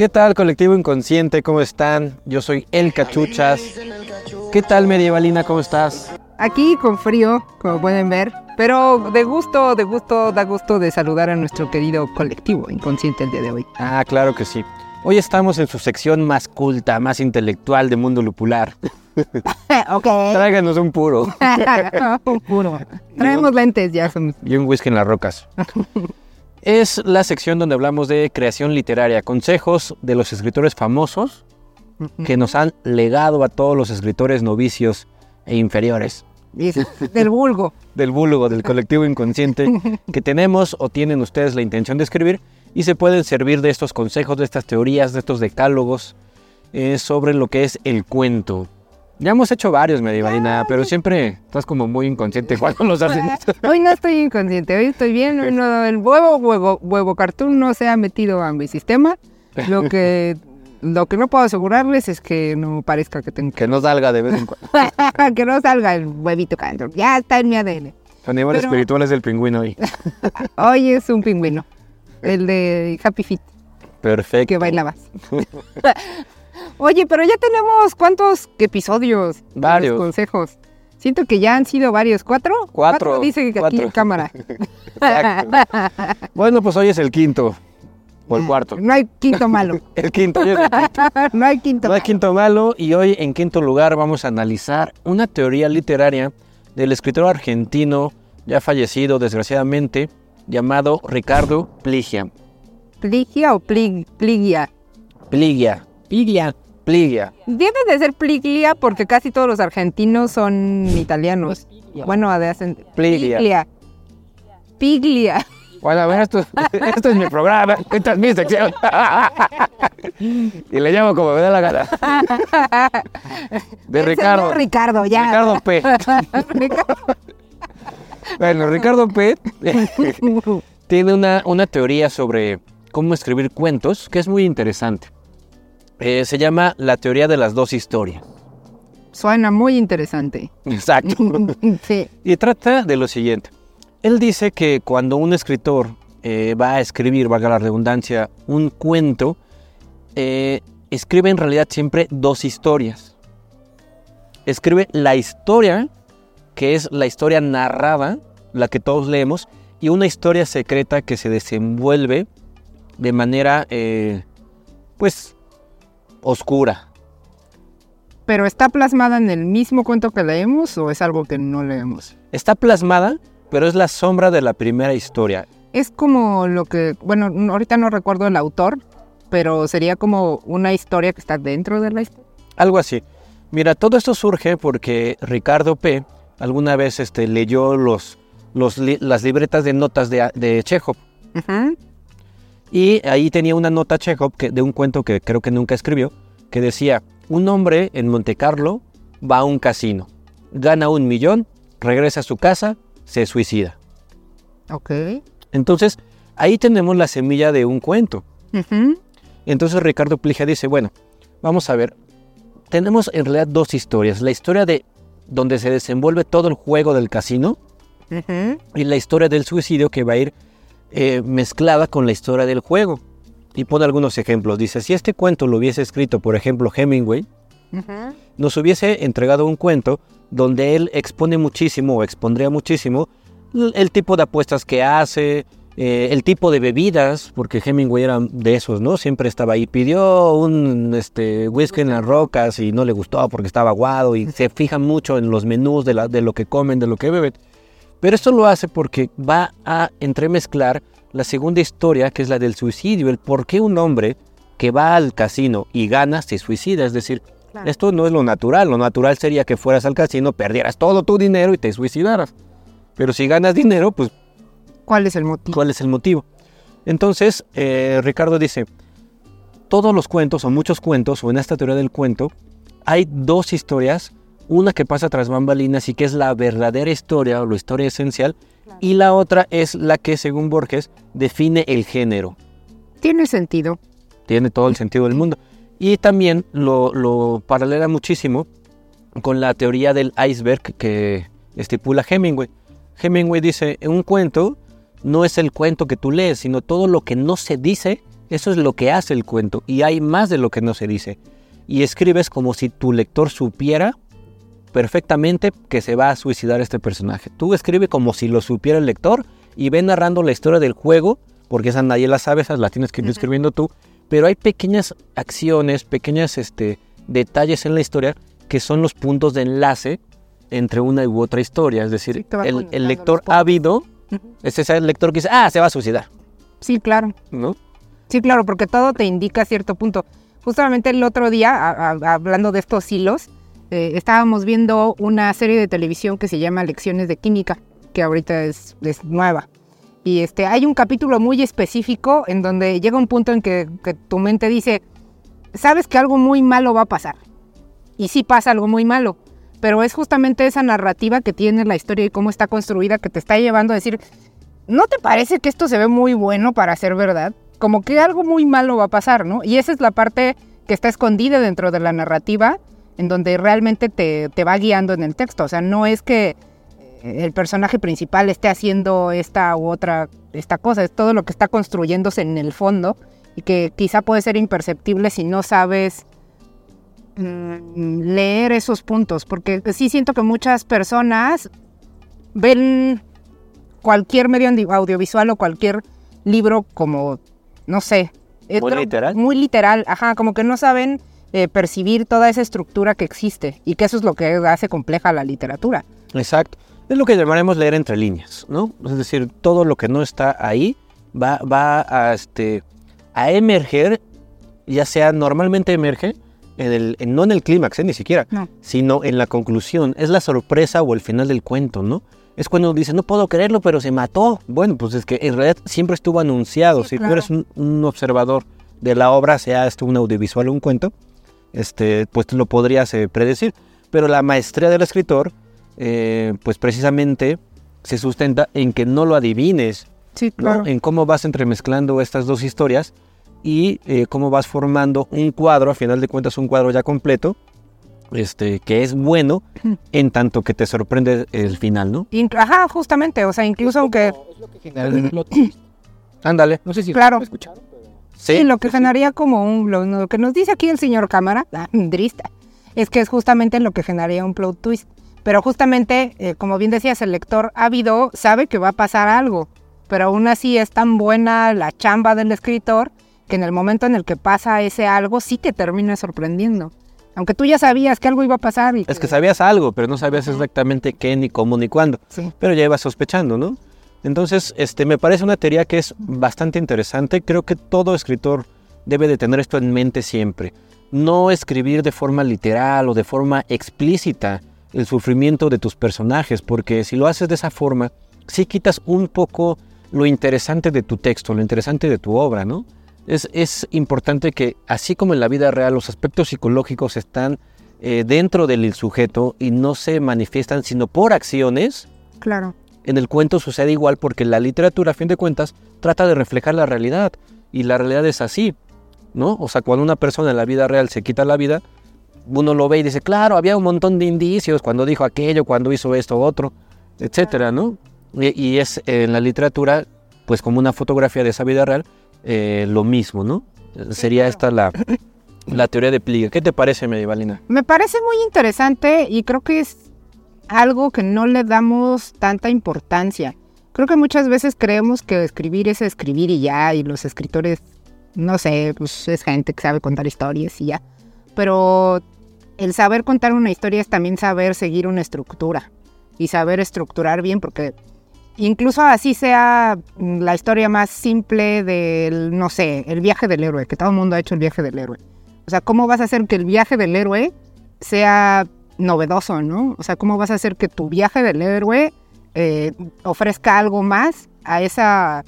¿Qué tal, colectivo inconsciente? ¿Cómo están? Yo soy El Cachuchas. ¿Qué tal, medievalina? ¿Cómo estás? Aquí con frío, como pueden ver, pero de gusto, de gusto, da gusto de saludar a nuestro querido colectivo inconsciente el día de hoy. Ah, claro que sí. Hoy estamos en su sección más culta, más intelectual de Mundo Lupular. ok. Tráiganos un puro un puro. Traemos lentes, ya somos. y un whisky en las rocas. Es la sección donde hablamos de creación literaria, consejos de los escritores famosos que nos han legado a todos los escritores novicios e inferiores Del vulgo. del vulgo, del colectivo inconsciente que tenemos o tienen ustedes la intención de escribir y se pueden servir de estos consejos, de estas teorías, de estos decálogos eh, sobre lo que es el cuento. Ya hemos hecho varios, Medievalina, pero siempre estás como muy inconsciente cuando los hacen. Hoy no estoy inconsciente, hoy estoy bien. hoy no- el huevo, huevo, huevo cartoon no se ha metido a mi sistema. Lo que, lo que no puedo asegurarles es que no parezca que tengo Que no salga de vez en cuando. que no salga el huevito adentro. Ya está en mi ADN. Son niveles Pero- espirituales del pingüino hoy. Hoy es un pingüino. El de Happy Feet, Perfecto. que bailabas. Oye, pero ya tenemos cuántos episodios. de Varios. los consejos. Siento que ya han sido varios. ¿Cuatro? Cuatro, dice aquí cuatro. en cámara. Exacto. Bueno, pues hoy es el quinto. O el cuarto. No hay quinto malo. El quinto. el quinto. no hay quinto No hay malo. quinto malo y hoy en quinto lugar vamos a analizar una teoría literaria del escritor argentino ya fallecido desgraciadamente llamado Ricardo Pligia. ¿Pligia o plig- pligia? Pligia. Pliglia. Debe de ser pliglia porque casi todos los argentinos son italianos. Bueno, de hacen... Pliglia. Piglia. Piglia. Bueno, a ver, esto, esto es mi programa, esta es mi sección. y le llamo como me da la gana. De El Ricardo. señor Ricardo, ya. Ricardo P. Ricardo. Bueno, Ricardo P. tiene una, una teoría sobre cómo escribir cuentos que es muy interesante. Eh, se llama la teoría de las dos historias. Suena muy interesante. Exacto. sí. y trata de lo siguiente. Él dice que cuando un escritor eh, va a escribir, valga la redundancia, un cuento, eh, escribe en realidad siempre dos historias. Escribe la historia, que es la historia narrada, la que todos leemos, y una historia secreta que se desenvuelve de manera, eh, pues, oscura. ¿Pero está plasmada en el mismo cuento que leemos o es algo que no leemos? Está plasmada, pero es la sombra de la primera historia. Es como lo que, bueno, no- ahorita no recuerdo el autor, pero sería como una historia que está dentro de la historia. Algo así. Mira, todo esto surge porque Ricardo P. alguna vez este, leyó los, los las libretas de notas de, de Chekhov. Y ahí tenía una nota Chekhov que, de un cuento que creo que nunca escribió, que decía, un hombre en Monte Carlo va a un casino, gana un millón, regresa a su casa, se suicida. Ok. Entonces, ahí tenemos la semilla de un cuento. Entonces Ricardo Plija dice, bueno, vamos a ver, tenemos en realidad dos historias, la historia de donde se desenvuelve todo el juego del casino y la historia del suicidio que va a ir eh, mezclada con la historia del juego. Y pone algunos ejemplos, dice, si este cuento lo hubiese escrito, por ejemplo, Hemingway, Ujú. nos hubiese entregado un cuento donde él expone muchísimo o expondría muchísimo el tipo de apuestas que hace, eh, el tipo de bebidas, porque Hemingway era de esos, ¿no? Siempre estaba ahí. Pidió un este, whisky en las rocas y no le gustó porque estaba aguado y se fija mucho en los menús de, la- de lo que comen, de lo que beben. Pero esto lo hace porque va a entremezclar la segunda historia, que es la del suicidio, el por qué un hombre que va al casino y gana se suicida. Es decir, Claro. esto no es lo natural. Lo natural sería que fueras al casino, perdieras todo tu dinero y te suicidaras. Pero si ganas dinero, pues ¿Cuál es el motivo? ¿cuál es el motivo? Entonces, eh, Ricardo dice, todos los cuentos o muchos cuentos, o en esta teoría del cuento, hay dos historias, una que pasa tras bambalinas y que es la verdadera historia o la historia esencial, y la otra es la que, según Borges, define el género. Tiene sentido. Tiene todo el sentido del mundo. Y también lo, lo paralela muchísimo con la teoría del iceberg que estipula Hemingway. Hemingway dice, en un cuento no es el cuento que tú lees, sino todo lo que no se dice, eso es lo que hace el cuento. Y hay más de lo que no se dice. Y escribes como si tu lector supiera perfectamente que se va a suicidar este personaje. Tú escribe como si lo supiera el lector y ve narrando la historia del juego, porque esa nadie la sabe, esas las tienes que ir escribiendo tú. Pero hay pequeñas acciones, pequeños este, detalles en la historia que son los puntos de enlace entre una u otra historia. Es decir, el, lector ávido es ese lector que dice, ah, se va a suicidar. Sí, claro. ¿No? Sí, claro, porque todo te indica cierto punto. Justamente el otro día, hablando de estos hilos, eh, estábamos viendo una serie de televisión que se llama Lecciones de Química, que ahorita es, nueva. Y este, hay un capítulo muy específico en donde llega un punto en que, que tu mente dice, sabes que algo muy malo va a pasar. Y sí pasa algo muy malo pero es justamente esa narrativa que tiene la historia y cómo está construida que te está llevando a decir, ¿no te parece que esto se ve muy bueno para ser verdad? Como que algo muy malo va a pasar, ¿no? Y esa es la parte que está escondida dentro de la narrativa, en donde realmente te, va guiando en el texto. O sea, no es que eh, el personaje principal esté haciendo esta u otra, esta cosa, es todo lo que está construyéndose en el fondo y que quizá puede ser imperceptible si no sabes Mm, leer esos puntos, porque sí siento que muchas personas ven cualquier medio audiovisual o cualquier libro como, no sé, muy literal. Muy literal, ajá, como que no saben eh, percibir toda esa estructura que existe y que eso es lo que hace compleja la literatura. Exacto. Es lo que llamaremos leer entre líneas, ¿no? Es decir, todo lo que no está ahí va, va a, este, a emerger, ya sea normalmente emerge, no en el clímax, ¿eh? ni siquiera, sino en la conclusión. Es la sorpresa o el final del cuento, ¿no? Es cuando dice, no puedo creerlo, pero se mató. Bueno, pues es que en realidad siempre estuvo anunciado. si tú eres un, observador de la obra, sea esto un audiovisual o un cuento, este, pues tú lo podrías eh, predecir. Pero la maestría del escritor, eh, pues precisamente se sustenta en que no lo adivines. Sí, claro. En cómo vas entremezclando estas dos historias y eh, cómo vas formando un cuadro, a final de cuentas un cuadro ya completo, este, que es bueno en tanto que te sorprende el final, ¿no? Ajá, justamente, o sea, incluso aunque... Es lo que genera el plot Ándale. No sé si claro. escucharon, Sí, lo que generaría como un... Lo, que nos dice aquí el señor cámara, ah, drista, es que es justamente lo que generaría un plot twist. Pero justamente, eh, como bien decías, el lector ávido sabe que va a pasar algo, pero aún así es tan buena la chamba del escritor que en el momento en el que pasa ese algo sí te termina sorprendiendo. Aunque tú ya sabías que algo iba a pasar. Y es que sabías algo, pero no sabías exactamente qué, ni cómo, ni cuándo. Pero ya ibas sospechando, ¿no? Entonces, este, me parece una teoría que es bastante interesante. Creo que todo escritor debe de tener esto en mente siempre. No escribir de forma literal o de forma explícita el sufrimiento de tus personajes, porque si lo haces de esa forma, sí quitas un poco lo interesante de tu texto, lo interesante de tu obra, ¿no? es, importante que, así como en la vida real, los aspectos psicológicos están eh, dentro del sujeto y no se manifiestan sino por acciones. Claro. En el cuento sucede igual porque la literatura, a fin de cuentas, trata de reflejar la realidad. Y la realidad es así, ¿no? O sea, cuando una persona en la vida real se quita la vida, uno lo ve y dice, claro, había un montón de indicios cuando dijo aquello, cuando hizo esto, otro, etcétera, ¿no? Y, y es en la literatura, pues como una fotografía de esa vida real, eh, lo mismo, ¿no? Sería esta la, la teoría de pliegue. ¿Qué te parece, Medievalina? Me parece muy interesante y creo que es algo que no le damos tanta importancia. Creo que muchas veces creemos que escribir es escribir y ya, y los escritores, no sé, pues es gente que sabe contar historias y ya. Pero el saber contar una historia es también saber seguir una estructura y saber estructurar bien, porque incluso así sea mm, la historia más simple del, no sé, el viaje del héroe, que todo el mundo ha hecho el viaje del héroe. O sea, ¿cómo vas a hacer que el viaje del héroe sea novedoso, no? O sea, ¿cómo vas a hacer que tu viaje del héroe eh, ofrezca algo más a esa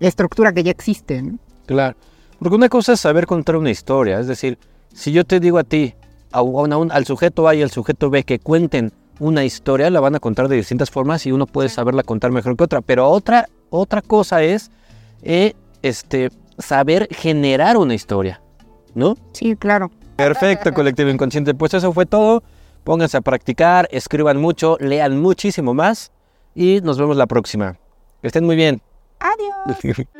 estructura que ya existe, ¿no? Claro. Porque una cosa es saber contar una historia, es decir, si yo te digo a ti, a un- a un- al sujeto A y al sujeto B que cuenten una historia, la van a contar de distintas formas y uno puede saberla contar mejor que otra. Pero otra, otra cosa es eh, este, saber generar una historia, ¿no? Sí, claro. Perfecto, colectivo inconsciente. Pues eso fue todo. Pónganse a practicar, escriban mucho, lean muchísimo más y nos vemos la próxima. Que estén muy bien. Adiós.